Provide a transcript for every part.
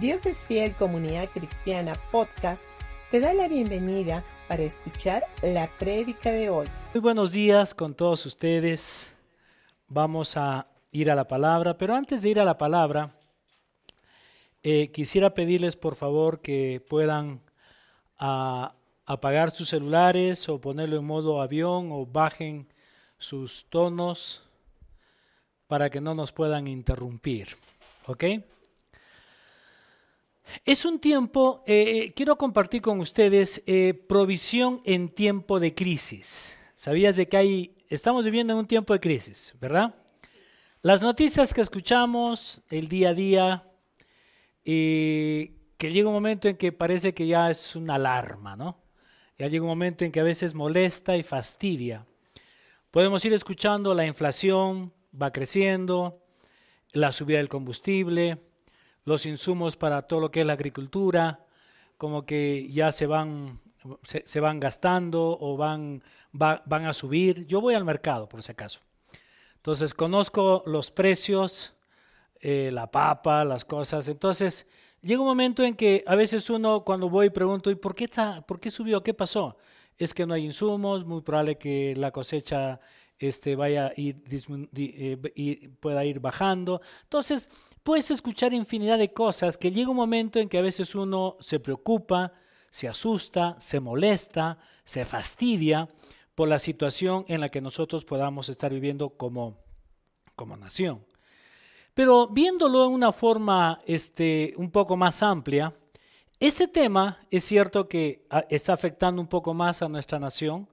Dios es Fiel Comunidad Cristiana Podcast te da la bienvenida para escuchar la prédica de hoy. Muy buenos días con todos ustedes. Vamos a ir a la palabra, pero antes de ir a la palabra, eh, quisiera pedirles por favor que puedan ah, apagar sus celulares o ponerlo en modo avión o bajen sus tonos para que no nos puedan interrumpir. ¿Ok? Es un tiempo, eh, quiero compartir con ustedes eh, provisión en tiempo de crisis. ¿Sabías de que hay, estamos viviendo en un tiempo de crisis, verdad? Las noticias que escuchamos el día a día, eh, que llega un momento en que parece que ya es una alarma, ¿no? Ya llega un momento en que a veces molesta y fastidia. Podemos ir escuchando la inflación va creciendo, la subida del combustible, los insumos para todo lo que es la agricultura, como que ya se van, se, van gastando o van, van a subir. Yo voy al mercado, por si acaso. Entonces conozco los precios, eh, la papa, las cosas. Entonces llega un momento en que a veces uno cuando voy pregunto, ¿y por qué, está, por qué subió? ¿Qué pasó? Es que no hay insumos, muy probable que la cosecha este, vaya a ir, eh, pueda ir bajando. Entonces, puedes escuchar infinidad de cosas que llega un momento en que a veces uno se preocupa, se asusta, se molesta, se fastidia por la situación en la que nosotros podamos estar viviendo como, como nación. Pero viéndolo en una forma este, un poco más amplia, este tema es cierto que ah, está afectando un poco más a nuestra nación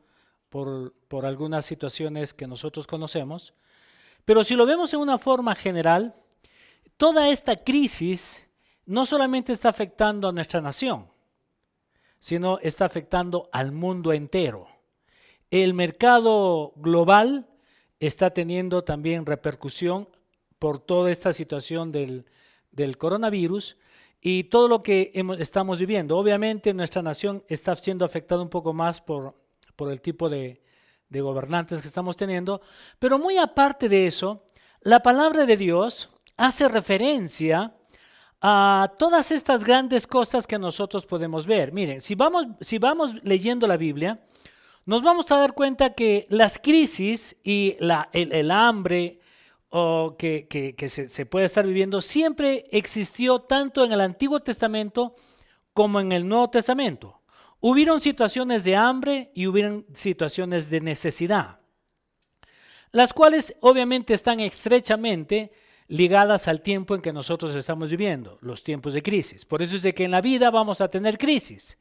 por, por algunas situaciones que nosotros conocemos, pero si lo vemos en una forma general, toda esta crisis no solamente está afectando a nuestra nación, sino está afectando al mundo entero. El mercado global está teniendo también repercusión por toda esta situación del, coronavirus y todo lo que estamos viviendo. Obviamente nuestra nación está siendo afectada un poco más por, por el tipo de, de gobernantes que estamos teniendo, pero muy aparte de eso, la palabra de Dios hace referencia a todas estas grandes cosas que nosotros podemos ver. Miren, si vamos, si vamos leyendo la Biblia, nos vamos a dar cuenta que las crisis y el, hambre o que, que, se, se, puede estar viviendo siempre existió tanto en el Antiguo Testamento como en el Nuevo Testamento. Hubieron situaciones de hambre y hubieron situaciones de necesidad, las cuales obviamente están estrechamente ligadas al tiempo en que nosotros estamos viviendo, los tiempos de crisis. Por eso es de que en la vida vamos a tener crisis.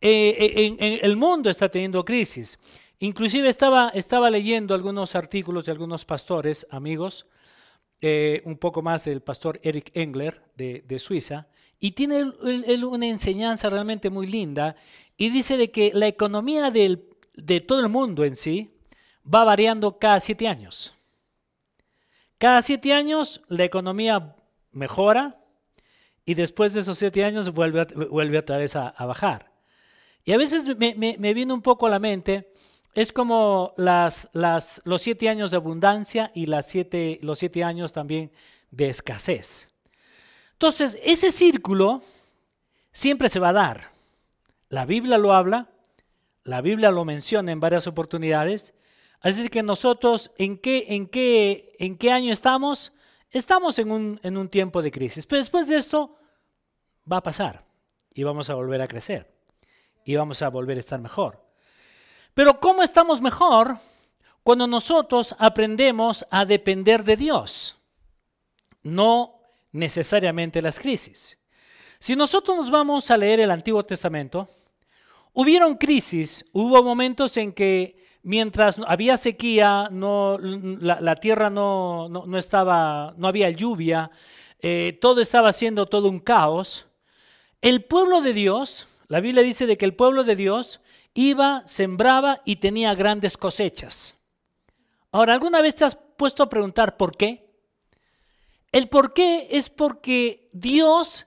Eh, eh, el mundo está teniendo crisis. Inclusive estaba, estaba leyendo algunos artículos de algunos pastores, amigos, eh, un poco más del pastor Eric Engler de, Suiza, y tiene una enseñanza realmente muy linda, y dice de que la economía de todo el mundo en sí va variando cada siete años. Cada siete años la economía mejora y después de esos siete años vuelve, vuelve otra vez a, bajar. Y a veces me, viene un poco a la mente, es como las, las, los siete años de abundancia y las siete, los siete años también de escasez. Entonces, ese círculo siempre se va a dar. La Biblia lo habla, la Biblia lo menciona en varias oportunidades Así que nosotros, ¿en qué, en qué, en qué año estamos? Estamos en un, en un tiempo de crisis. Pero después de esto va a pasar y vamos a volver a crecer y vamos a volver a estar mejor. Pero ¿cómo estamos mejor? Cuando nosotros aprendemos a depender de Dios, no necesariamente las crisis. Si nosotros nos vamos a leer el Antiguo Testamento, hubieron crisis, hubo momentos en que mientras había sequía, no, la, tierra no, no, estaba, no había lluvia, eh, todo estaba siendo todo un caos. El pueblo de Dios, la Biblia dice de que el pueblo de Dios iba, sembraba y tenía grandes cosechas. Ahora, ¿alguna vez te has puesto a preguntar por qué? El por qué es porque Dios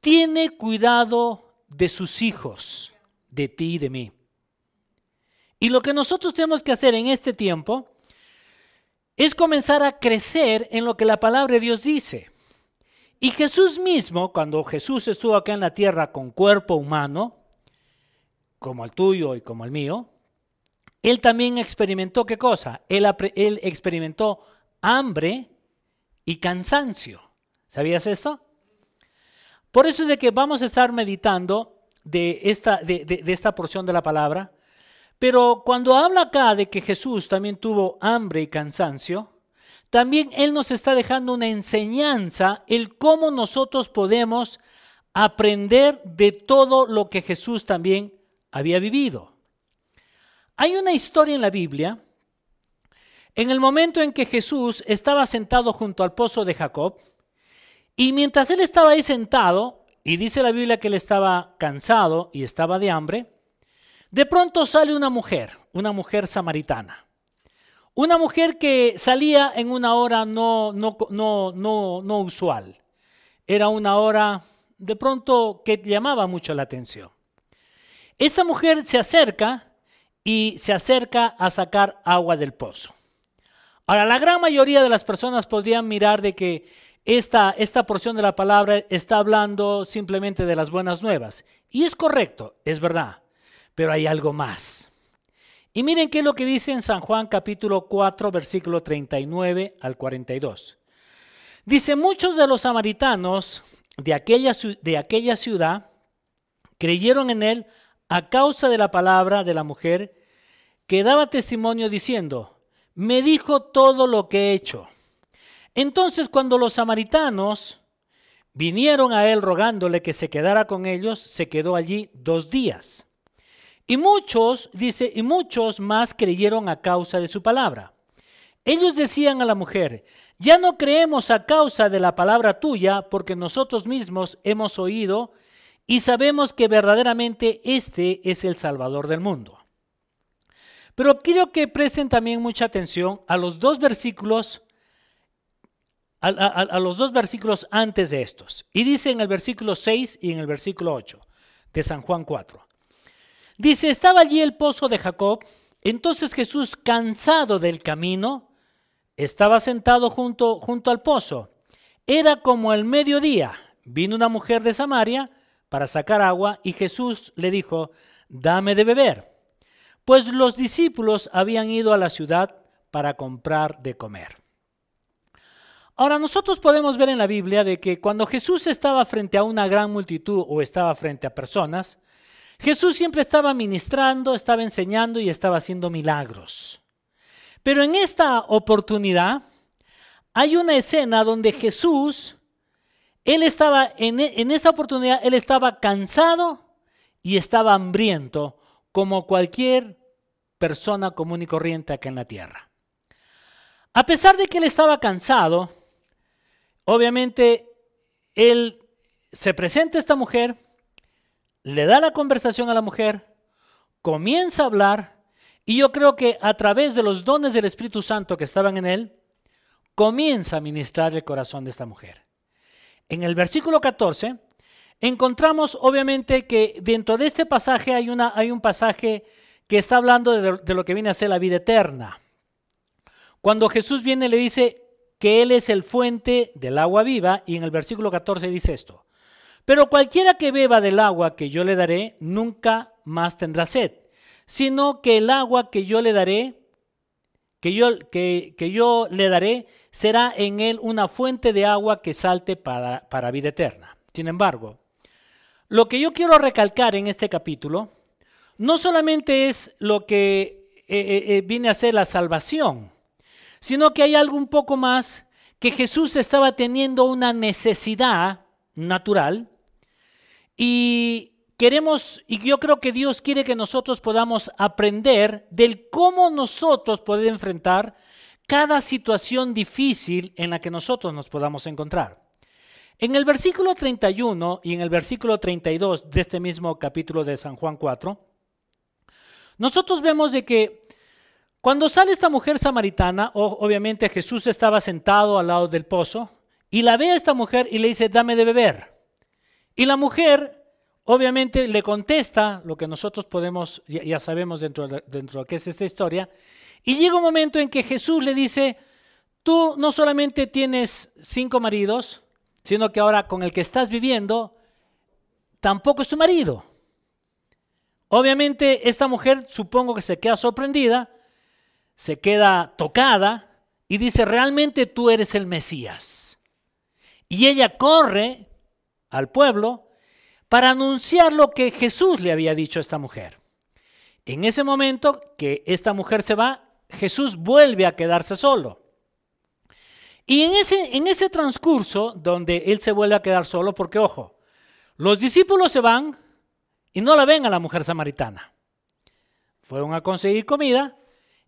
tiene cuidado de sus hijos, de ti y de mí. Y lo que nosotros tenemos que hacer en este tiempo es comenzar a crecer en lo que la palabra de Dios dice. Y Jesús mismo, cuando Jesús estuvo acá en la tierra con cuerpo humano, como el tuyo y como el mío, él también experimentó qué cosa? Él, experimentó hambre y cansancio. ¿Sabías esto? Por eso es de que vamos a estar meditando de esta, de esta porción de la palabra. Pero cuando habla acá de que Jesús también tuvo hambre y cansancio, también Él nos está dejando una enseñanza, el cómo nosotros podemos aprender de todo lo que Jesús también había vivido. Hay una historia en la Biblia, en el momento en que Jesús estaba sentado junto al pozo de Jacob, y mientras él estaba ahí sentado, y dice la Biblia que él estaba cansado y estaba de hambre, de pronto sale una mujer, una mujer samaritana. Una mujer que salía en una hora no, no, no, no, usual. Era una hora de pronto que llamaba mucho la atención. Esta mujer se acerca y se acerca a sacar agua del pozo. Ahora, la gran mayoría de las personas podrían mirar de que esta, esta porción de la palabra está hablando simplemente de las buenas nuevas. Y es correcto, es verdad, pero hay algo más. Y miren qué es lo que dice en San Juan capítulo 4, versículo 39 al 42. Dice, muchos de los samaritanos de aquella, de aquella ciudad creyeron en él a causa de la palabra de la mujer que daba testimonio diciendo, me dijo todo lo que he hecho. Entonces cuando los samaritanos vinieron a él rogándole que se quedara con ellos, se quedó allí dos días. Y muchos, dice, y muchos más creyeron a causa de su palabra. Ellos decían a la mujer, ya no creemos a causa de la palabra tuya, porque nosotros mismos hemos oído y sabemos que verdaderamente este es el Salvador del mundo. Pero quiero que presten también mucha atención a los dos versículos, a, a los dos versículos antes de estos. Y dice en el versículo 6 y en el versículo 8 de San Juan 4. Dice, estaba allí el pozo de Jacob. Entonces Jesús, cansado del camino, estaba sentado junto, junto al pozo. Era como el mediodía. Vino una mujer de Samaria para sacar agua y Jesús le dijo, dame de beber. Pues los discípulos habían ido a la ciudad para comprar de comer. Ahora nosotros podemos ver en la Biblia de que cuando Jesús estaba frente a una gran multitud o estaba frente a personas, Jesús siempre estaba ministrando, estaba enseñando y estaba haciendo milagros. Pero en esta oportunidad hay una escena donde Jesús, él estaba, en, en esta oportunidad, él estaba cansado y estaba hambriento como cualquier persona común y corriente acá en la tierra. A pesar de que él estaba cansado, obviamente él se presenta a esta mujer, le da la conversación a la mujer, comienza a hablar, y yo creo que a través de los dones del Espíritu Santo que estaban en él, comienza a ministrar el corazón de esta mujer. En el versículo 14 encontramos obviamente que dentro de este pasaje hay, una, hay un pasaje que está hablando de, de lo que viene a ser la vida eterna. Cuando Jesús viene le dice que Él es el fuente del agua viva y en el versículo 14 dice esto, pero cualquiera que beba del agua que yo le daré, nunca más tendrá sed, sino que el agua que yo le daré, que yo, que, yo le daré, será en él una fuente de agua que salte para, para vida eterna. Sin embargo, lo que yo quiero recalcar en este capítulo, no solamente es lo que eh, eh, eh, viene a ser la salvación, sino que hay algo un poco más que Jesús estaba teniendo una necesidad natural y queremos, y yo creo que Dios quiere que nosotros podamos aprender del cómo nosotros podemos enfrentar cada situación difícil en la que nosotros nos podamos encontrar. En el versículo 31 y en el versículo 32 de este mismo capítulo de San Juan 4, nosotros vemos de que cuando sale esta mujer samaritana, obviamente Jesús estaba sentado al lado del pozo y la ve a esta mujer y le dice, dame de beber. Y la mujer obviamente le contesta lo que nosotros podemos, ya, sabemos dentro de, dentro de lo que es esta historia, y llega un momento en que Jesús le dice, tú no solamente tienes cinco maridos, sino que ahora con el que estás viviendo tampoco es tu marido. Obviamente esta mujer supongo que se queda sorprendida, se queda tocada y dice, realmente tú eres el Mesías. Y ella corre al pueblo para anunciar lo que Jesús le había dicho a esta mujer. En ese momento que esta mujer se va, Jesús vuelve a quedarse solo. Y en ese, en ese transcurso donde él se vuelve a quedar solo, porque ojo, los discípulos se van y no la ven a la mujer samaritana. Fueron a conseguir comida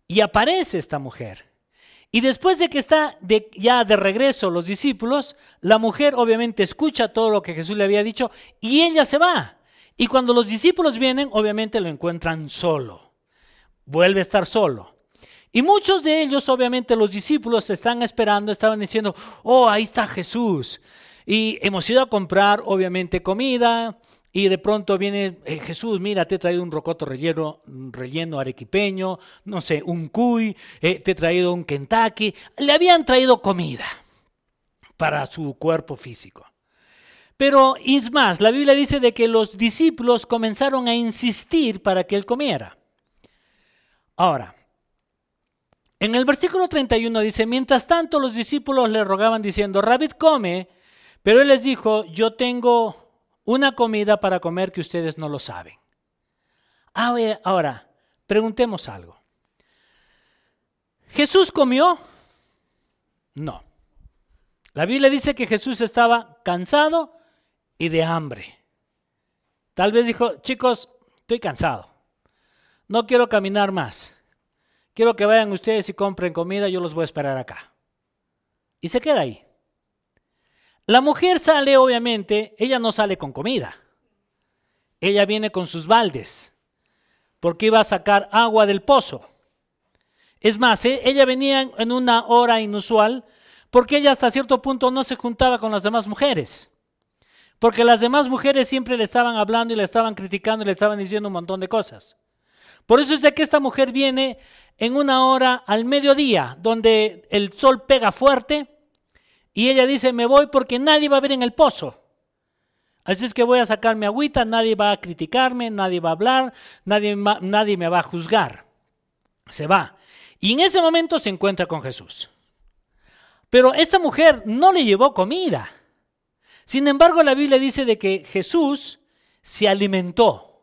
y aparece esta mujer. Y después de que está ya de regreso los discípulos, la mujer obviamente escucha todo lo que Jesús le había dicho y ella se va. Y cuando los discípulos vienen, obviamente lo encuentran solo. Vuelve a estar solo. Y muchos de ellos, obviamente los discípulos, están esperando, estaban diciendo, oh, ahí está Jesús. Y hemos ido a comprar, obviamente, comida. Y de pronto viene eh, Jesús, mira, te he traído un rocoto relleno, relleno arequipeño, no sé, un cuy, eh, te he traído un Kentucky. Le habían traído comida para su cuerpo físico. Pero es más, la Biblia dice de que los discípulos comenzaron a insistir para que él comiera. Ahora, en el versículo 31 dice, mientras tanto los discípulos le rogaban diciendo, Rabid come, pero él les dijo, yo tengo una comida para comer que ustedes no lo saben. Ahora, preguntemos algo. ¿Jesús comió? No. La Biblia dice que Jesús estaba cansado y de hambre. Tal vez dijo, chicos, estoy cansado. No quiero caminar más. Quiero que vayan ustedes y compren comida, yo los voy a esperar acá. Y se queda ahí. La mujer sale, obviamente, ella no sale con comida. Ella viene con sus baldes, porque iba a sacar agua del pozo. Es más, ¿eh? ella venía en una hora inusual, porque ella hasta cierto punto no se juntaba con las demás mujeres. Porque las demás mujeres siempre le estaban hablando y le estaban criticando y le estaban diciendo un montón de cosas. Por eso es de que esta mujer viene en una hora al mediodía, donde el sol pega fuerte, y ella dice, me voy porque nadie va a ver en el pozo. Así es que voy a sacar mi agüita, nadie va a criticarme, nadie va a hablar, nadie, nadie me va a juzgar. Se va. Y en ese momento se encuentra con Jesús. Pero esta mujer no le llevó comida. Sin embargo, la Biblia dice de que Jesús se alimentó.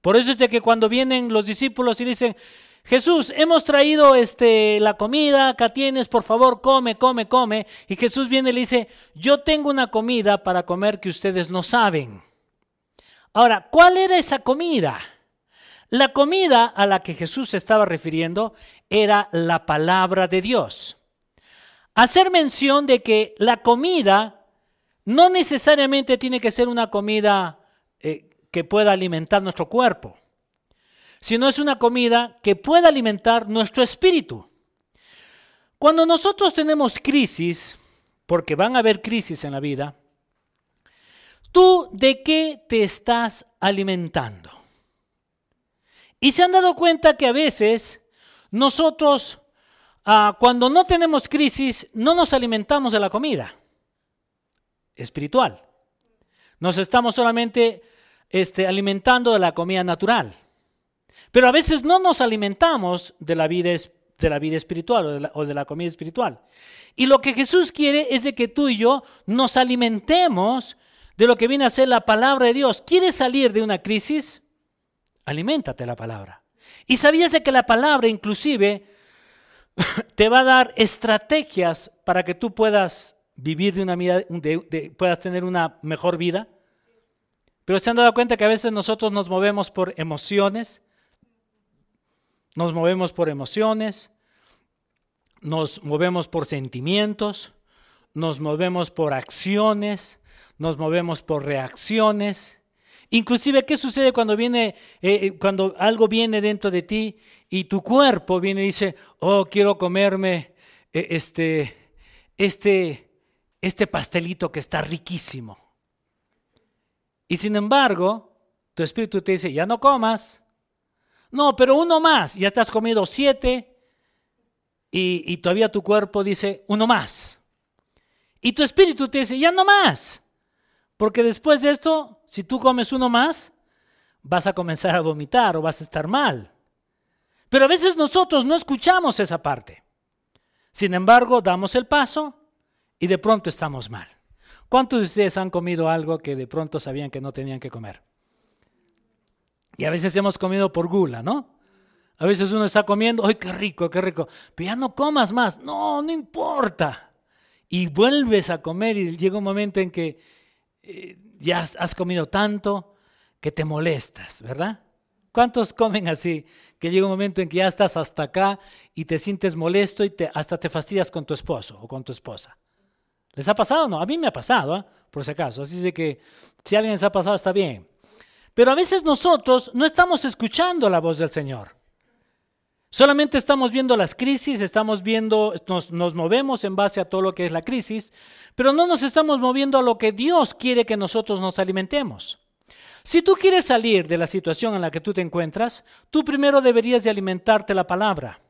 Por eso es de que cuando vienen los discípulos y dicen, Jesús, hemos traído este, la comida, acá tienes, por favor, come, come, come. Y Jesús viene y le dice, yo tengo una comida para comer que ustedes no saben. Ahora, ¿cuál era esa comida? La comida a la que Jesús se estaba refiriendo era la palabra de Dios. Hacer mención de que la comida no necesariamente tiene que ser una comida eh, que pueda alimentar nuestro cuerpo sino es una comida que pueda alimentar nuestro espíritu. Cuando nosotros tenemos crisis, porque van a haber crisis en la vida, ¿tú de qué te estás alimentando? Y se han dado cuenta que a veces nosotros, ah, cuando no tenemos crisis, no nos alimentamos de la comida espiritual. Nos estamos solamente este, alimentando de la comida natural. Pero a veces no nos alimentamos de la vida, de la vida espiritual o de la, comida espiritual. Y lo que Jesús quiere es de que tú y yo nos alimentemos de lo que viene a ser la palabra de Dios. ¿Quieres salir de una crisis? Aliméntate la palabra. Y sabías de que la palabra inclusive te va a dar estrategias para que tú puedas vivir de una vida, puedas tener una mejor vida. Pero se han dado cuenta que a veces nosotros nos movemos por emociones, nos movemos por emociones, nos movemos por sentimientos, nos movemos por acciones, nos movemos por reacciones. Inclusive, ¿qué sucede cuando viene, eh, eh, cuando algo viene dentro de ti y tu cuerpo viene y dice, oh, quiero comerme eh, este, este, este pastelito que está riquísimo? Y sin embargo, tu espíritu te dice, ya no comas, no, pero uno más. Ya te has comido siete y, todavía tu cuerpo dice uno más. Y tu espíritu te dice, ya no más. Porque después de esto, si tú comes uno más, vas a comenzar a vomitar o vas a estar mal. Pero a veces nosotros no escuchamos esa parte. Sin embargo, damos el paso y de pronto estamos mal. ¿Cuántos de ustedes han comido algo que de pronto sabían que no tenían que comer? Y a veces hemos comido por gula, ¿no? A veces uno está comiendo, ¡ay, qué rico, qué rico! Pero ya no comas más. No, no importa. Y vuelves a comer y llega un momento en que eh, ya has comido tanto que te molestas, ¿verdad? ¿Cuántos comen así? Que llega un momento en que ya estás hasta acá y te sientes molesto y te, hasta te fastidias con tu esposo o con tu esposa. ¿Les ha pasado no? A mí me ha pasado, ¿eh? por si acaso. Así que si alguien les ha pasado está bien. Pero a veces nosotros no estamos escuchando la voz del Señor. Solamente estamos viendo las crisis, estamos viendo, nos, movemos en base a todo lo que es la crisis, pero no nos estamos moviendo a lo que Dios quiere que nosotros nos alimentemos. Si tú quieres salir de la situación en la que tú te encuentras, tú primero deberías de alimentarte la palabra.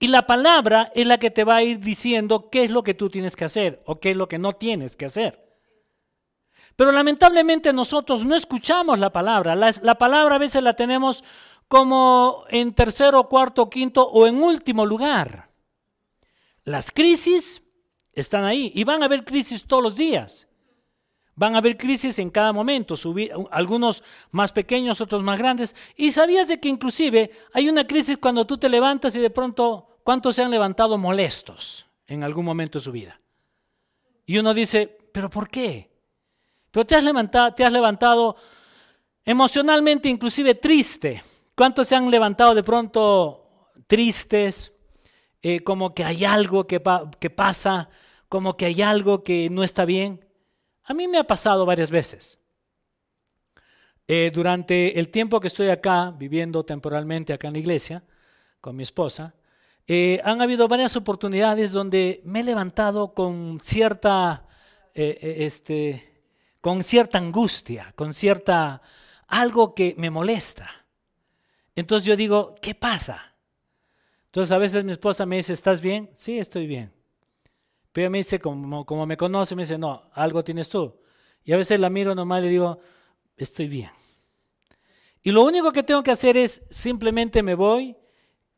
Y la palabra es la que te va a ir diciendo qué es lo que tú tienes que hacer o qué es lo que no tienes que hacer. Pero lamentablemente nosotros no escuchamos la palabra. La, la palabra a veces la tenemos como en tercero, cuarto, quinto o en último lugar. Las crisis están ahí y van a haber crisis todos los días. Van a haber crisis en cada momento, algunos más pequeños, otros más grandes. Y sabías de que inclusive hay una crisis cuando tú te levantas y de pronto, ¿cuántos se han levantado molestos en algún momento de su vida? Y uno dice, ¿pero por qué? Pero te has levantado, te has levantado emocionalmente, inclusive triste. ¿Cuántos se han levantado de pronto tristes? Eh, como que hay algo que, pasa, como que hay algo que no está bien. A mí me ha pasado varias veces. Eh, durante el tiempo que estoy acá, viviendo temporalmente acá en la iglesia, con mi esposa, eh, han habido varias oportunidades donde me he levantado con cierta, eh, este, con cierta angustia, con cierta, algo que me molesta. Entonces yo digo, ¿qué pasa? Entonces a veces mi esposa me dice, ¿estás bien? Sí, estoy bien. Pero ella me dice, como, como me conoce, me dice, no, algo tienes tú. Y a veces la miro nomás y le digo, estoy bien. Y lo único que tengo que hacer es simplemente me voy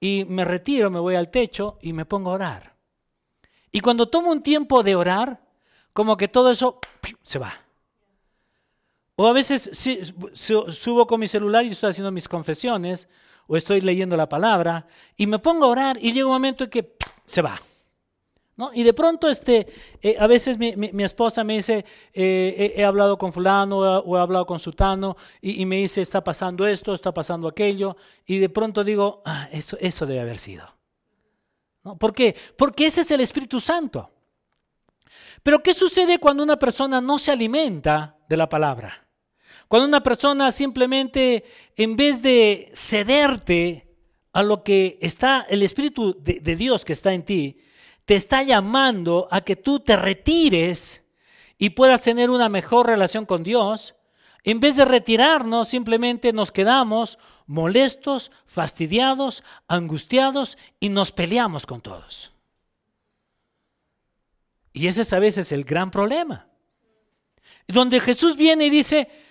y me retiro, me voy al techo y me pongo a orar. Y cuando tomo un tiempo de orar, como que todo eso se va. O a veces subo con mi celular y estoy haciendo mis confesiones, o estoy leyendo la palabra, y me pongo a orar y llega un momento en que se va. Y de pronto este, eh, a veces mi, esposa me dice, eh, he, hablado con fulano o he, hablado con sutano y, me dice, está pasando esto, está pasando aquello, y de pronto digo, ah, eso, eso debe haber sido. ¿No? ¿Por qué? Porque ese es el Espíritu Santo. Pero ¿qué sucede cuando una persona no se alimenta de la palabra? Cuando una persona simplemente, en vez de cederte a lo que está, el Espíritu de Dios que está en ti, te está llamando a que tú te retires y puedas tener una mejor relación con Dios, en vez de retirarnos, simplemente nos quedamos molestos, fastidiados, angustiados y nos peleamos con todos. Y ese es a veces el gran problema. Donde Jesús viene y dice,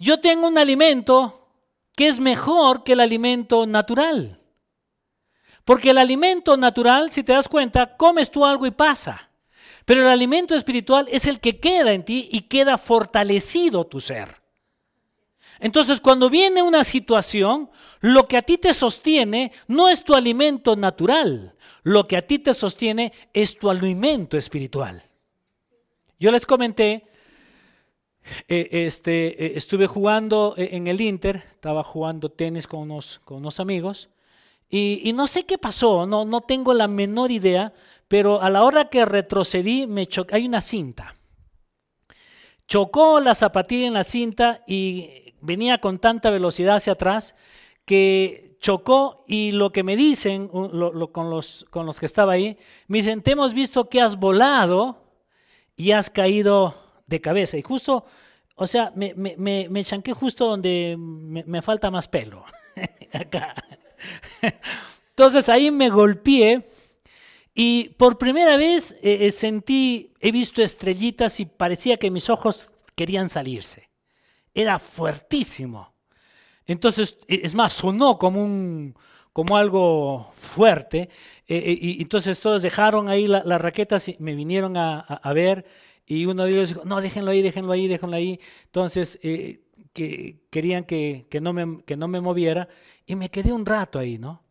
yo tengo un alimento que es mejor que el alimento natural. Porque el alimento natural, si te das cuenta, comes tú algo y pasa. Pero el alimento espiritual es el que queda en ti y queda fortalecido tu ser. Entonces, cuando viene una situación, lo que a ti te sostiene no es tu alimento natural, lo que a ti te sostiene es tu alimento espiritual. Yo les comenté, eh, este, eh, estuve jugando eh, en el Inter, estaba jugando tenis con unos, con unos amigos, y, no sé qué pasó, no, no tengo la menor idea, pero a la hora que retrocedí, me hay una cinta. Chocó la zapatilla en la cinta y venía con tanta velocidad hacia atrás que chocó y lo que me dicen con, los, con los que estaba ahí, me dicen, te hemos visto que has volado y has caído de cabeza. Y justo, o sea, me, me, me, chanqué justo donde me, me falta más pelo. Acá. Entonces ahí me golpeé Y por primera vez eh, eh, sentí, he visto estrellitas y parecía que mis ojos querían salirse. Era fuertísimo. Entonces, e, es más, sonó como, un, como algo fuerte. Eh, y entonces todos dejaron ahí las raquetas y me vinieron a, ver. Y uno de ellos dijo, no, déjenlo ahí, déjenlo ahí, déjenlo ahí. Entonces, que querían que, no me, que no me moviera. Y me quedé un rato ahí, ¿no?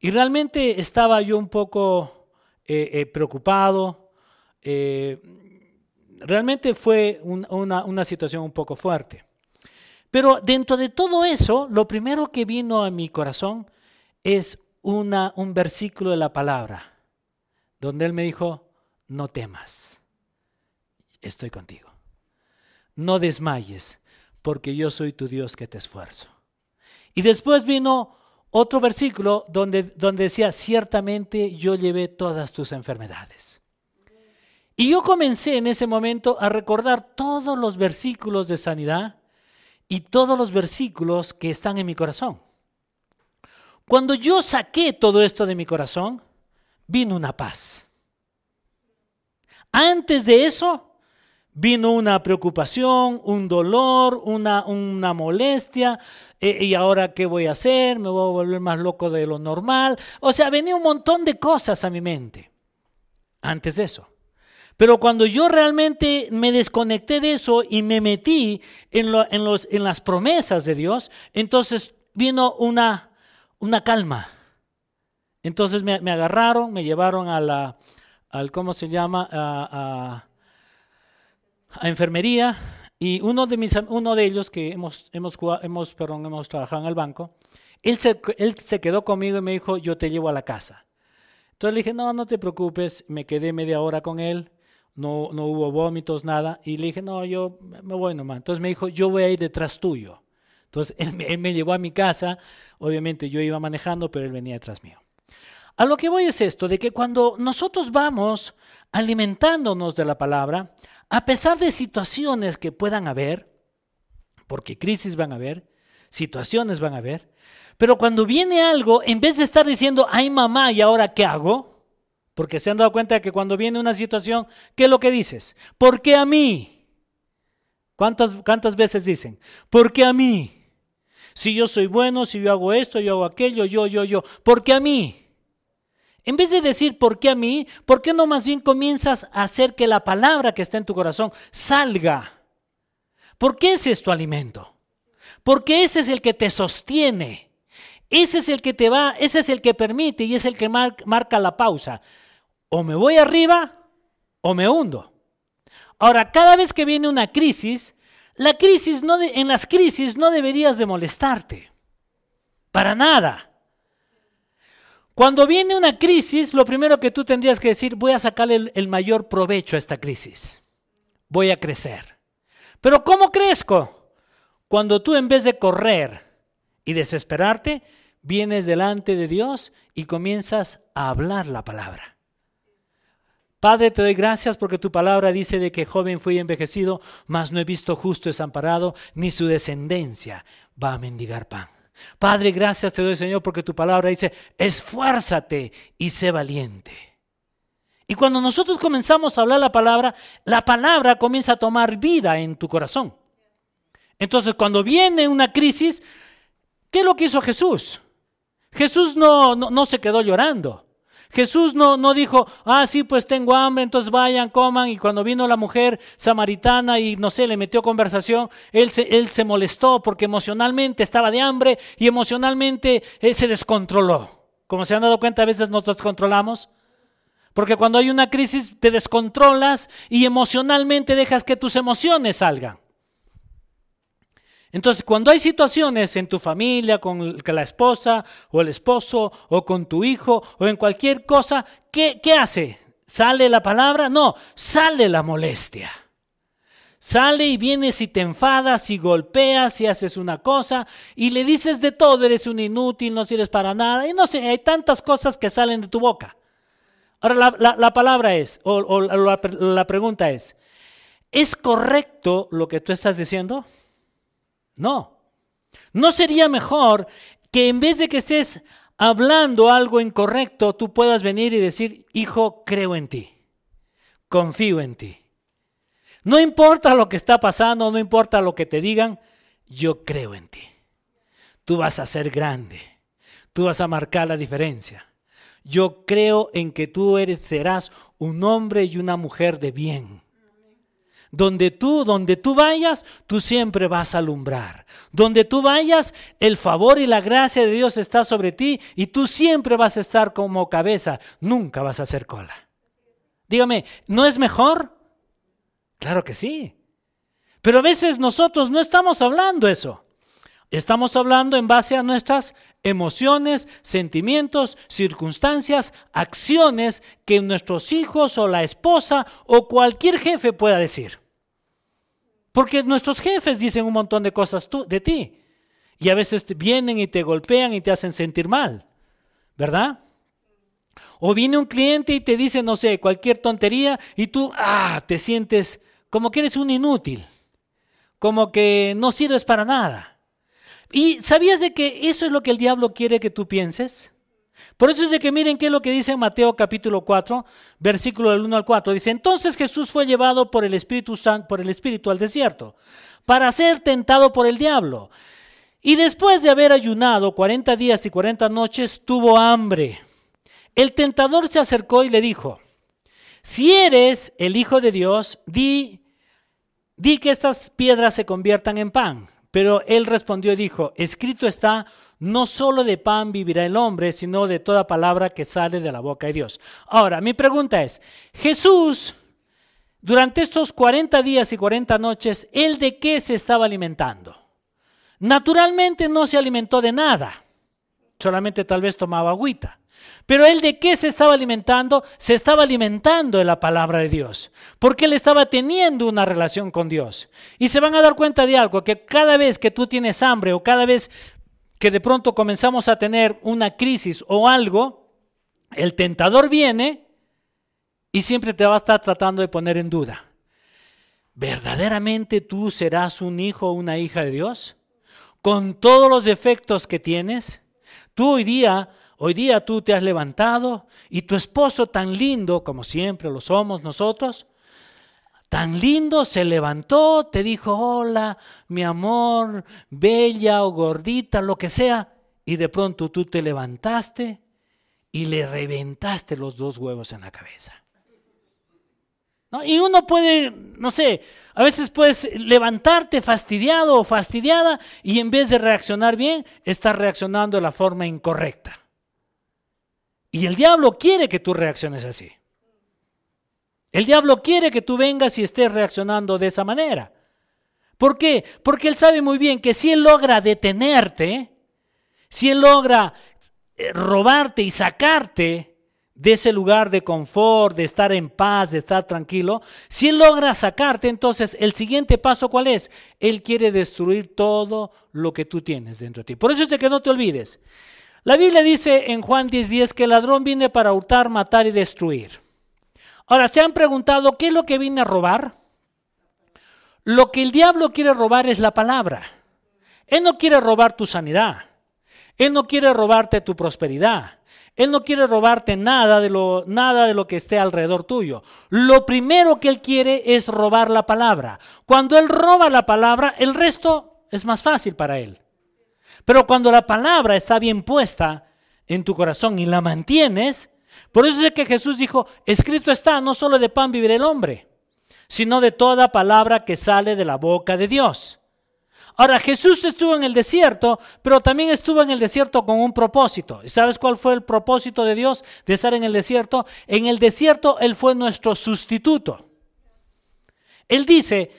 Y realmente estaba yo un poco eh, eh, preocupado. Eh, realmente fue una, situación un poco fuerte. Pero dentro de todo eso, lo primero que vino a mi corazón es una, un versículo de la palabra, donde Él me dijo, no temas, estoy contigo. No desmayes, porque yo soy tu Dios que te esfuerzo. Y después vino otro versículo donde, donde decía, ciertamente yo llevé todas tus enfermedades. Y yo comencé en ese momento a recordar todos los versículos de sanidad y todos los versículos que están en mi corazón. Cuando yo saqué todo esto de mi corazón, vino una paz. Antes de eso, vino una preocupación, un dolor, una, una molestia, eh, y ahora qué voy a hacer, me voy a volver más loco de lo normal. O sea, venía un montón de cosas a mi mente antes de eso. Pero cuando yo realmente me desconecté de eso y me metí en, en, los, en las promesas de Dios, entonces vino una, una calma. Entonces me, agarraron, me llevaron a la, al, ¿cómo se llama? Enfermería y uno de, mis, uno de ellos que hemos, hemos, hemos, perdón, hemos trabajado en el banco, él se, él se quedó conmigo y me dijo, yo te llevo a la casa. Entonces le dije, no, no te preocupes, me quedé media hora con él, no, no hubo vómitos, nada, y le dije, no, yo me voy nomás. Entonces me dijo, yo voy a ir detrás tuyo. Entonces él, él me llevó a mi casa, obviamente yo iba manejando, pero él venía detrás mío. A lo que voy es esto, de que cuando nosotros vamos alimentándonos de la palabra, a pesar de situaciones que puedan haber, porque crisis van a haber, situaciones van a haber, pero cuando viene algo, en vez de estar diciendo, ay mamá, ¿y ahora qué hago? Porque se han dado cuenta de que cuando viene una situación, ¿qué es lo que dices? ¿Por qué a mí? ¿Cuántas, cuántas veces dicen? ¿Por qué a mí? Si yo soy bueno, si yo hago esto, yo hago aquello, yo, yo, yo. ¿Por qué a mí? En vez de decir por qué a mí, ¿por qué no más bien comienzas a hacer que la palabra que está en tu corazón salga? ¿Por qué ese es tu alimento? Porque ese es el que te sostiene. Ese es el que te va, ese es el que permite y es el que marca la pausa. O me voy arriba o me hundo. Ahora, cada vez que viene una crisis, la crisis no en las crisis no deberías de molestarte. Para nada. Cuando viene una crisis, lo primero que tú tendrías que decir, voy a sacarle el, mayor provecho a esta crisis. Voy a crecer. Pero ¿cómo crezco? Cuando tú en vez de correr y desesperarte, vienes delante de Dios y comienzas a hablar la palabra. Padre, te doy gracias porque tu palabra dice de que joven fui envejecido, mas no he visto justo desamparado, ni su descendencia va a mendigar pan. Padre, gracias te doy, Señor, porque tu palabra dice, esfuérzate y sé valiente. Y cuando nosotros comenzamos a hablar la palabra, la palabra comienza a tomar vida en tu corazón. Entonces, cuando viene una crisis, ¿qué es lo que hizo Jesús? Jesús no, no, no se quedó llorando. Jesús no, no dijo, ah, sí, pues tengo hambre, entonces vayan, coman. Y cuando vino la mujer samaritana y no sé, le metió conversación, él se, él se molestó porque emocionalmente estaba de hambre y emocionalmente él se descontroló. Como se han dado cuenta, a veces nos descontrolamos. Porque cuando hay una crisis te descontrolas y emocionalmente dejas que tus emociones salgan. Entonces, cuando hay situaciones en tu familia, con la esposa o el esposo o con tu hijo o en cualquier cosa, ¿qué, qué hace? ¿Sale la palabra? No, sale la molestia. Sale y vienes y te enfadas y golpeas y haces una cosa y le dices de todo, eres un inútil, no sirves para nada. Y no sé, hay tantas cosas que salen de tu boca. Ahora la, palabra es, o, la, la pregunta es, ¿es correcto lo que tú estás diciendo? No. ¿No sería mejor que en vez de que estés hablando algo incorrecto, tú puedas venir y decir, hijo, creo en ti, confío en ti. No importa lo que está pasando, no importa lo que te digan, yo creo en ti. Tú vas a ser grande, tú vas a marcar la diferencia. Yo creo en que tú eres, serás un hombre y una mujer de bien. Donde tú, donde tú vayas, tú siempre vas a alumbrar. Donde tú vayas, el favor y la gracia de Dios está sobre ti y tú siempre vas a estar como cabeza, nunca vas a ser cola. Dígame, ¿no es mejor? Claro que sí. Pero a veces nosotros no estamos hablando eso. Estamos hablando en base a nuestras emociones, sentimientos, circunstancias, acciones que nuestros hijos o la esposa o cualquier jefe pueda decir. Porque nuestros jefes dicen un montón de cosas de ti. Y a veces vienen y te golpean y te hacen sentir mal. ¿Verdad? O viene un cliente y te dice, no sé, cualquier tontería y tú, ah, te sientes como que eres un inútil. Como que no sirves para nada. ¿Y sabías de que eso es lo que el diablo quiere que tú pienses? Por eso es de que miren qué es lo que dice Mateo capítulo 4, versículo del 1 al 4. Dice, entonces Jesús fue llevado por el Espíritu Santo, por el Espíritu al desierto, para ser tentado por el diablo. Y después de haber ayunado 40 días y 40 noches, tuvo hambre. El tentador se acercó y le dijo, si eres el Hijo de Dios, di, di que estas piedras se conviertan en pan. Pero él respondió y dijo, escrito está, no solo de pan vivirá el hombre, sino de toda palabra que sale de la boca de Dios. Ahora, mi pregunta es, Jesús, durante estos 40 días y 40 noches, ¿él de qué se estaba alimentando? Naturalmente no se alimentó de nada, solamente tal vez tomaba agüita. Pero él de qué se estaba alimentando? Se estaba alimentando de la palabra de Dios, porque él estaba teniendo una relación con Dios. Y se van a dar cuenta de algo, que cada vez que tú tienes hambre o cada vez que de pronto comenzamos a tener una crisis o algo, el tentador viene y siempre te va a estar tratando de poner en duda. ¿Verdaderamente tú serás un hijo o una hija de Dios? Con todos los defectos que tienes. Tú hoy día Hoy día tú te has levantado y tu esposo tan lindo, como siempre lo somos nosotros, tan lindo se levantó, te dijo, hola, mi amor, bella o gordita, lo que sea, y de pronto tú te levantaste y le reventaste los dos huevos en la cabeza. Y uno puede, no sé, a veces puedes levantarte fastidiado o fastidiada y en vez de reaccionar bien, estás reaccionando de la forma incorrecta. Y el diablo quiere que tú reacciones así. El diablo quiere que tú vengas y estés reaccionando de esa manera. ¿Por qué? Porque él sabe muy bien que si él logra detenerte, si él logra eh, robarte y sacarte de ese lugar de confort, de estar en paz, de estar tranquilo, si él logra sacarte, entonces el siguiente paso cuál es? Él quiere destruir todo lo que tú tienes dentro de ti. Por eso es que no te olvides. La Biblia dice en Juan 10:10 que el ladrón viene para hurtar, matar y destruir. Ahora, ¿se han preguntado qué es lo que viene a robar? Lo que el diablo quiere robar es la palabra. Él no quiere robar tu sanidad. Él no quiere robarte tu prosperidad. Él no quiere robarte nada de lo, nada de lo que esté alrededor tuyo. Lo primero que él quiere es robar la palabra. Cuando él roba la palabra, el resto es más fácil para él. Pero cuando la palabra está bien puesta en tu corazón y la mantienes, por eso es que Jesús dijo, escrito está, no solo de pan vivir el hombre, sino de toda palabra que sale de la boca de Dios. Ahora, Jesús estuvo en el desierto, pero también estuvo en el desierto con un propósito. ¿Y sabes cuál fue el propósito de Dios de estar en el desierto? En el desierto Él fue nuestro sustituto. Él dice,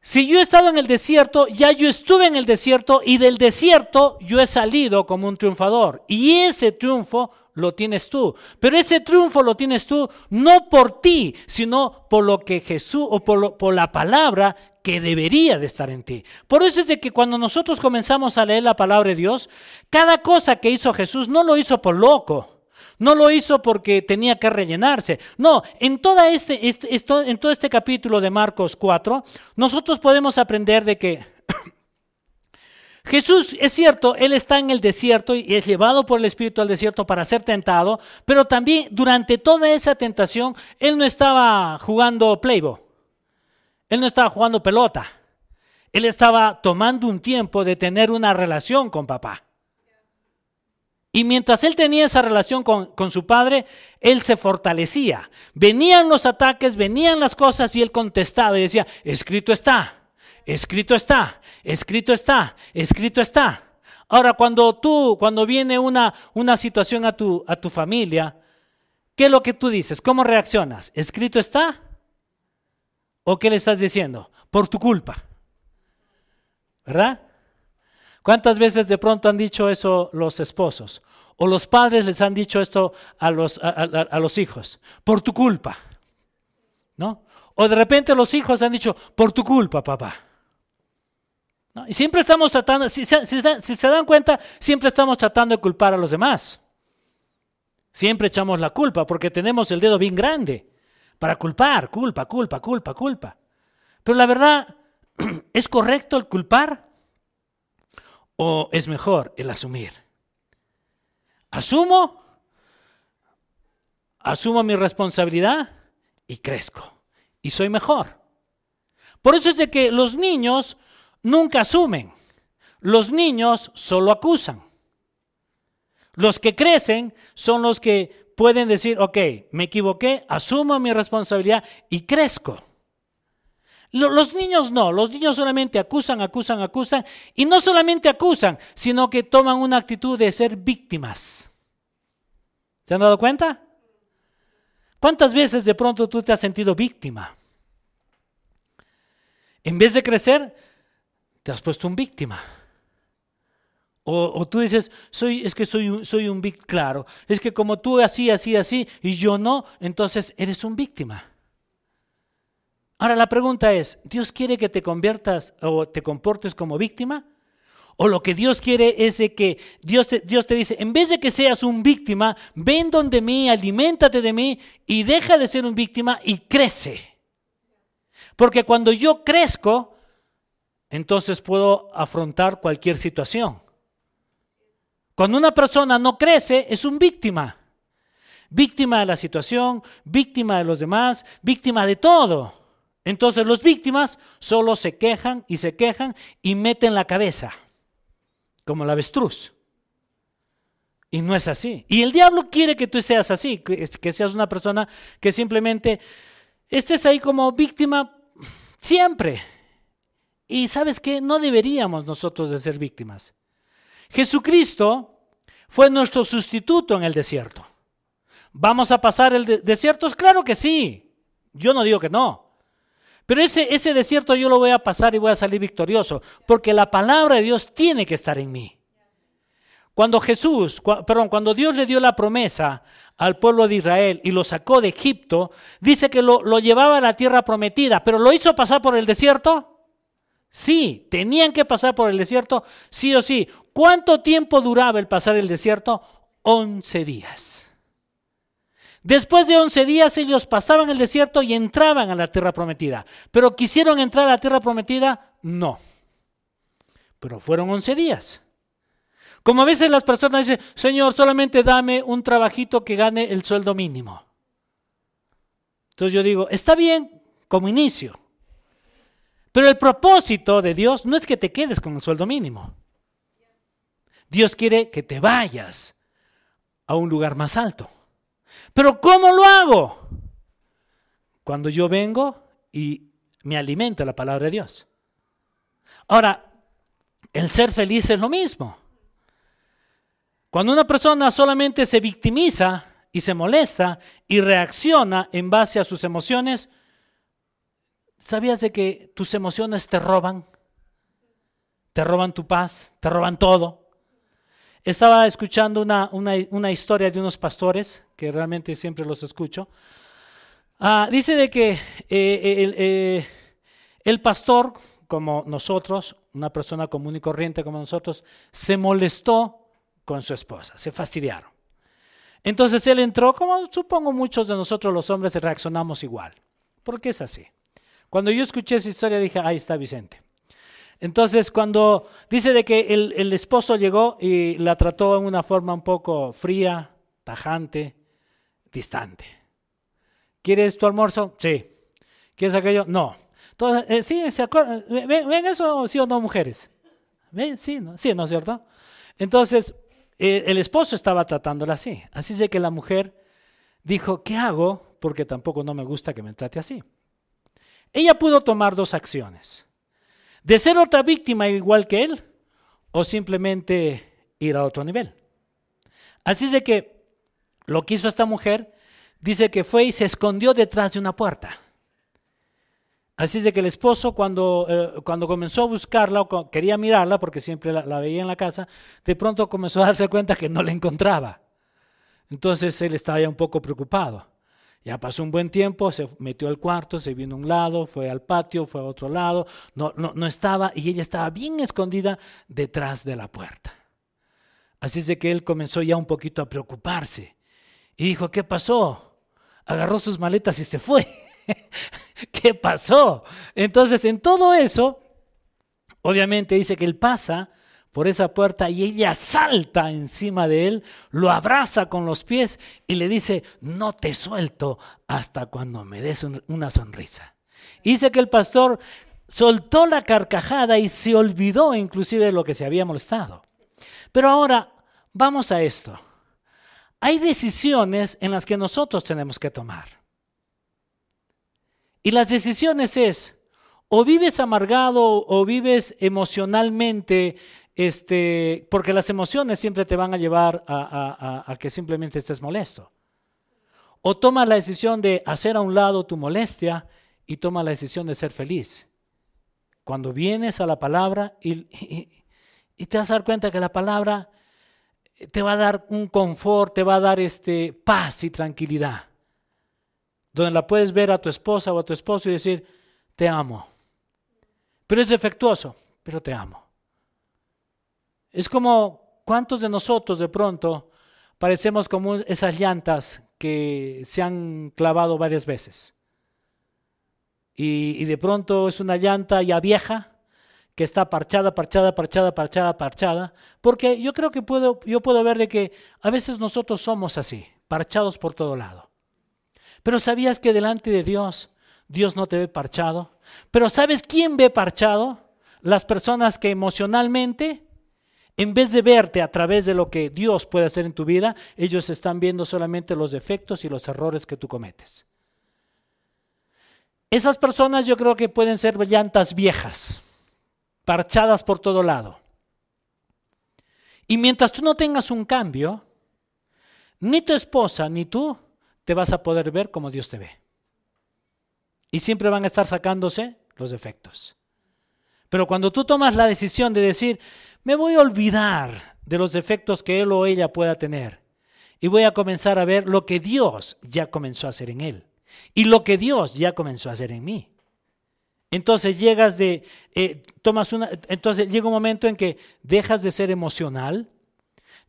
si yo he estado en el desierto, ya yo estuve en el desierto y del desierto yo he salido como un triunfador. Y ese triunfo lo tienes tú. Pero ese triunfo lo tienes tú no por ti, sino por lo que Jesús o por, la palabra que debería de estar en ti. Por eso es de que cuando nosotros comenzamos a leer la palabra de Dios, cada cosa que hizo Jesús no lo hizo por loco. No lo hizo porque tenía que rellenarse. No, en, este, este en todo este capítulo de Marcos 4, nosotros podemos aprender de que Jesús, es cierto, Él está en el desierto y es llevado por el Espíritu al desierto para ser tentado, pero también durante toda esa tentación, Él no estaba jugando playbo, Él no estaba jugando pelota, Él estaba tomando un tiempo de tener una relación con papá. Y mientras él tenía esa relación con, con, su padre, él se fortalecía. Venían los ataques, venían las cosas y él contestaba y decía, escrito está, escrito está, escrito está, escrito está. Ahora, cuando tú, cuando viene una, una situación a tu, a tu familia, ¿qué es lo que tú dices? ¿Cómo reaccionas? ¿Escrito está? ¿O qué le estás diciendo? Por tu culpa. ¿Verdad? ¿Cuántas veces de pronto han dicho eso los esposos? O los padres les han dicho esto a los, a, los hijos, por tu culpa. ¿No? O de repente los hijos han dicho, por tu culpa, papá. Y siempre estamos tratando, si se, dan cuenta, siempre estamos tratando de culpar a los demás. Siempre echamos la culpa porque tenemos el dedo bien grande para culpar, culpa, culpa, culpa, culpa. Pero la verdad, ¿es correcto el culpar? ¿O es mejor el asumir? Asumo, asumo mi responsabilidad y crezco. Y soy mejor. Por eso es de que los niños nunca asumen. Los niños solo acusan. Los que crecen son los que pueden decir, ok, me equivoqué, asumo mi responsabilidad y crezco. Los niños no, los niños solamente acusan, acusan, acusan, y no solamente acusan, sino que toman una actitud de ser víctimas. ¿Se han dado cuenta? ¿Cuántas veces de pronto tú te has sentido víctima? En vez de crecer, te has puesto un víctima. O, tú dices, soy, es que soy un, soy un víctima, claro, es que como tú así, así, así, y yo no, entonces eres un víctima. Ahora la pregunta es, ¿Dios quiere que te conviertas o te comportes como víctima? O lo que Dios quiere es que Dios te, Dios te dice, en vez de que seas un víctima, ven donde mí, aliméntate de mí y deja de ser un víctima y crece. Porque cuando yo crezco, entonces puedo afrontar cualquier situación. Cuando una persona no crece, es un víctima. Víctima de la situación, víctima de los demás, víctima de todo. Entonces los víctimas solo se quejan y se quejan y meten la cabeza, como la avestruz. Y no es así. Y el diablo quiere que tú seas así, que seas una persona que simplemente estés ahí como víctima siempre. Y sabes qué, no deberíamos nosotros de ser víctimas. Jesucristo fue nuestro sustituto en el desierto. ¿Vamos a pasar el desierto? Claro que sí. Yo no digo que no. Pero ese, ese desierto yo lo voy a pasar y voy a salir victorioso, porque la palabra de Dios tiene que estar en mí. Cuando Jesús, perdón, cuando Dios le dio la promesa al pueblo de Israel y lo sacó de Egipto, dice que lo, lo llevaba a la tierra prometida, pero lo hizo pasar por el desierto. Sí, tenían que pasar por el desierto, sí o sí. ¿Cuánto tiempo duraba el pasar el desierto? Once días. Después de once días ellos pasaban el desierto y entraban a la tierra prometida. Pero quisieron entrar a la tierra prometida, no. Pero fueron once días. Como a veces las personas dicen, Señor, solamente dame un trabajito que gane el sueldo mínimo. Entonces yo digo, está bien como inicio. Pero el propósito de Dios no es que te quedes con el sueldo mínimo. Dios quiere que te vayas a un lugar más alto. Pero ¿cómo lo hago? Cuando yo vengo y me alimento la palabra de Dios. Ahora, el ser feliz es lo mismo. Cuando una persona solamente se victimiza y se molesta y reacciona en base a sus emociones, ¿Sabías de que tus emociones te roban? Te roban tu paz, te roban todo. Estaba escuchando una, historia de unos pastores, que realmente siempre los escucho. Ah, dice de que eh, el, eh, el pastor, como nosotros, una persona común y corriente como nosotros, se molestó con su esposa, se fastidiaron. Entonces él entró, como supongo muchos de nosotros los hombres reaccionamos igual, porque es así. Cuando yo escuché esa historia dije, ahí está Vicente. Entonces, cuando dice de que el, esposo llegó y la trató en una forma un poco fría, tajante, distante. ¿Quieres tu almuerzo? Sí. ¿Quieres aquello? No. Entonces, eh, sí, ¿se acuerdan? ¿Ven, eso, sí o no, mujeres? ¿Ven? Sí, ¿no? Sí, ¿no cierto? Entonces, eh, el esposo estaba tratándola así. Así es que la mujer dijo, ¿qué hago? Porque tampoco no me gusta que me trate así. Ella pudo tomar dos acciones. De ser otra víctima igual que él o simplemente ir a otro nivel. Así es de que lo que hizo esta mujer dice que fue y se escondió detrás de una puerta. Así es de que el esposo cuando, eh, cuando comenzó a buscarla o quería mirarla, porque siempre la, la, veía en la casa, de pronto comenzó a darse cuenta que no la encontraba. Entonces él estaba ya un poco preocupado. Ya pasó un buen tiempo, se metió al cuarto, se vino a un lado, fue al patio, fue a otro lado, no, no, no estaba y ella estaba bien escondida detrás de la puerta. Así es de que él comenzó ya un poquito a preocuparse y dijo, ¿qué pasó? Agarró sus maletas y se fue. ¿Qué pasó? Entonces, en todo eso, obviamente dice que él pasa por esa puerta y ella salta encima de él, lo abraza con los pies y le dice, no te suelto hasta cuando me des una sonrisa. dice que el pastor soltó la carcajada y se olvidó inclusive de lo que se había molestado. Pero ahora vamos a esto. Hay decisiones en las que nosotros tenemos que tomar. Y las decisiones es, o vives amargado o vives emocionalmente este, porque las emociones siempre te van a llevar a, que simplemente estés molesto. O toma la decisión de hacer a un lado tu molestia y toma la decisión de ser feliz. Cuando vienes a la palabra y, y, te vas a dar cuenta que la palabra te va a dar un confort, te va a dar este, paz y tranquilidad. Donde la puedes ver a tu esposa o a tu esposo y decir, te amo. Pero es defectuoso, pero te amo. Es como, ¿cuántos de nosotros de pronto parecemos como esas llantas que se han clavado varias veces? Y, de pronto es una llanta ya vieja que está parchada, parchada, parchada, parchada, parchada. Porque yo creo que puedo, yo puedo ver de que a veces nosotros somos así, parchados por todo lado. Pero ¿sabías que delante de Dios, Dios no te ve parchado? Pero ¿sabes quién ve parchado? Las personas que emocionalmente en vez de verte a través de lo que Dios puede hacer en tu vida, ellos están viendo solamente los defectos y los errores que tú cometes. Esas personas yo creo que pueden ser llantas viejas, parchadas por todo lado. Y mientras tú no tengas un cambio, ni tu esposa ni tú te vas a poder ver como Dios te ve. Y siempre van a estar sacándose los defectos. Pero cuando tú tomas la decisión de decir, me voy a olvidar de los defectos que él o ella pueda tener y voy a comenzar a ver lo que Dios ya comenzó a hacer en él y lo que Dios ya comenzó a hacer en mí. Entonces llegas de, eh, tomas una, entonces llega un momento en que dejas de ser emocional,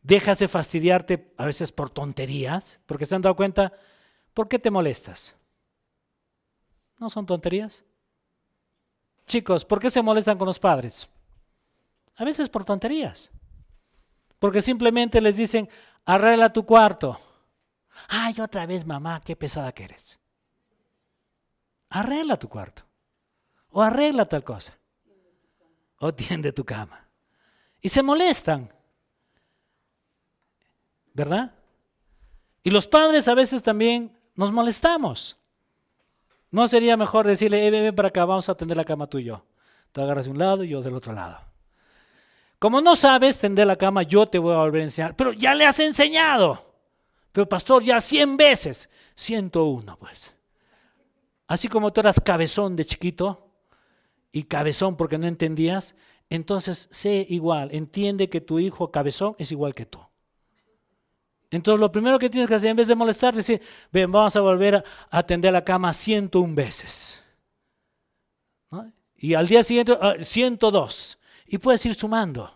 dejas de fastidiarte a veces por tonterías, porque se han dado cuenta, ¿por qué te molestas? ¿No son tonterías? Chicos, ¿por qué se molestan con los padres? A veces por tonterías. Porque simplemente les dicen, arregla tu cuarto. Ay, otra vez, mamá, qué pesada que eres. Arregla tu cuarto. O arregla tal cosa. O tiende tu cama. Y se molestan. ¿Verdad? Y los padres a veces también nos molestamos. ¿No sería mejor decirle, eh, ven para acá, vamos a tender la cama tú y yo? Tú agarras de un lado y yo del otro lado. Como no sabes tender la cama, yo te voy a volver a enseñar. Pero ya le has enseñado. Pero pastor, ya 100 veces. 101, pues. Así como tú eras cabezón de chiquito y cabezón porque no entendías, entonces sé igual, entiende que tu hijo cabezón es igual que tú. Entonces lo primero que tienes que hacer, en vez de molestar, decir, ven, vamos a volver a atender la cama 101 veces. Y al día siguiente, 102. Y puedes ir sumando.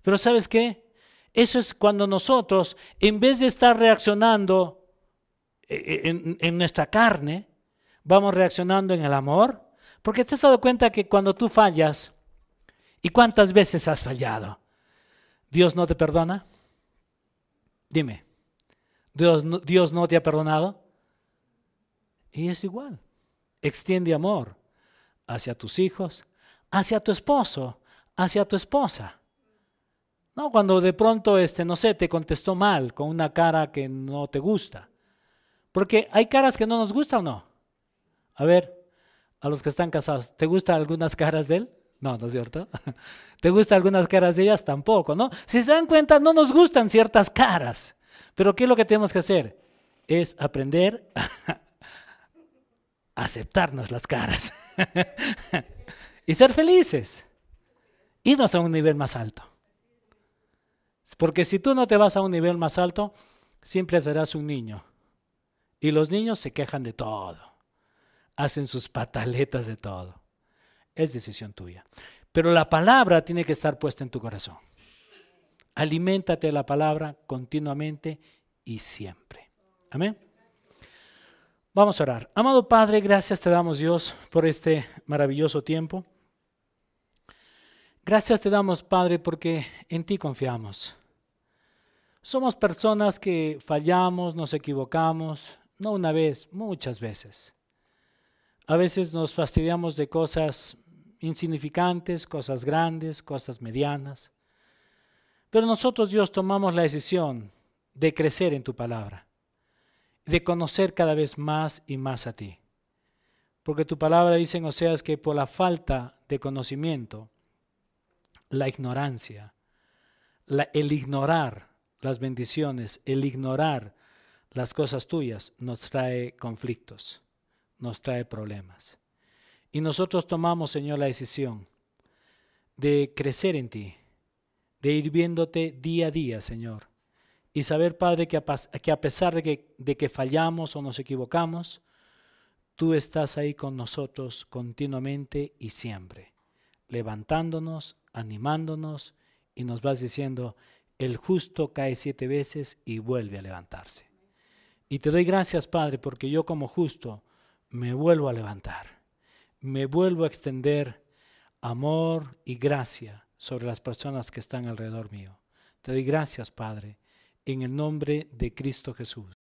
Pero ¿sabes qué? Eso es cuando nosotros, en vez de estar reaccionando eh, eh, en, nuestra carne, vamos reaccionando en el amor. Porque te has dado cuenta que cuando tú fallas, ¿Y cuántas veces has fallado? ¿Dios no te perdona? Dime, ¿Dios Dios no te ha perdonado? Y es igual. Extiende amor hacia tus hijos, hacia tu esposo, hacia tu esposa. No, cuando de pronto, este, no sé, te contestó mal, con una cara que no te gusta. Porque hay caras que no nos gustan o no. A ver, a los que están casados, ¿te gustan algunas caras de él? No, ¿no es cierto? ¿Te gustan algunas caras de ellas? Tampoco, ¿no? Si se dan cuenta, no nos gustan ciertas caras. Pero ¿qué es lo que tenemos que hacer? Es aprender a aceptarnos las caras y ser felices. Irnos a un nivel más alto. Porque si tú no te vas a un nivel más alto, siempre serás un niño. Y los niños se quejan de todo. Hacen sus pataletas de todo. Es decisión tuya. Pero la palabra tiene que estar puesta en tu corazón. Aliméntate de la palabra continuamente y siempre. Amén. Vamos a orar. Amado Padre, gracias te damos Dios por este maravilloso tiempo. Gracias te damos Padre porque en ti confiamos. Somos personas que fallamos, nos equivocamos, no una vez, muchas veces. A veces nos fastidiamos de cosas insignificantes, cosas grandes, cosas medianas. Pero nosotros, Dios, tomamos la decisión de crecer en tu palabra, de conocer cada vez más y más a ti. Porque tu palabra dice en Oseas que por la falta de conocimiento, la ignorancia, el ignorar las bendiciones, el ignorar las cosas tuyas nos trae conflictos, nos trae problemas. Y nosotros tomamos, Señor, la decisión de crecer en ti, de ir viéndote día a día, Señor. Y saber, Padre, que a, pesar de que, de que fallamos o nos equivocamos, tú estás ahí con nosotros continuamente y siempre, levantándonos, animándonos y nos vas diciendo, el justo cae siete veces y vuelve a levantarse. Y te doy gracias, Padre, porque yo como justo me vuelvo a levantar, me vuelvo a extender amor y gracia sobre las personas que están alrededor mío. Te doy gracias, Padre, en el nombre de Cristo Jesús.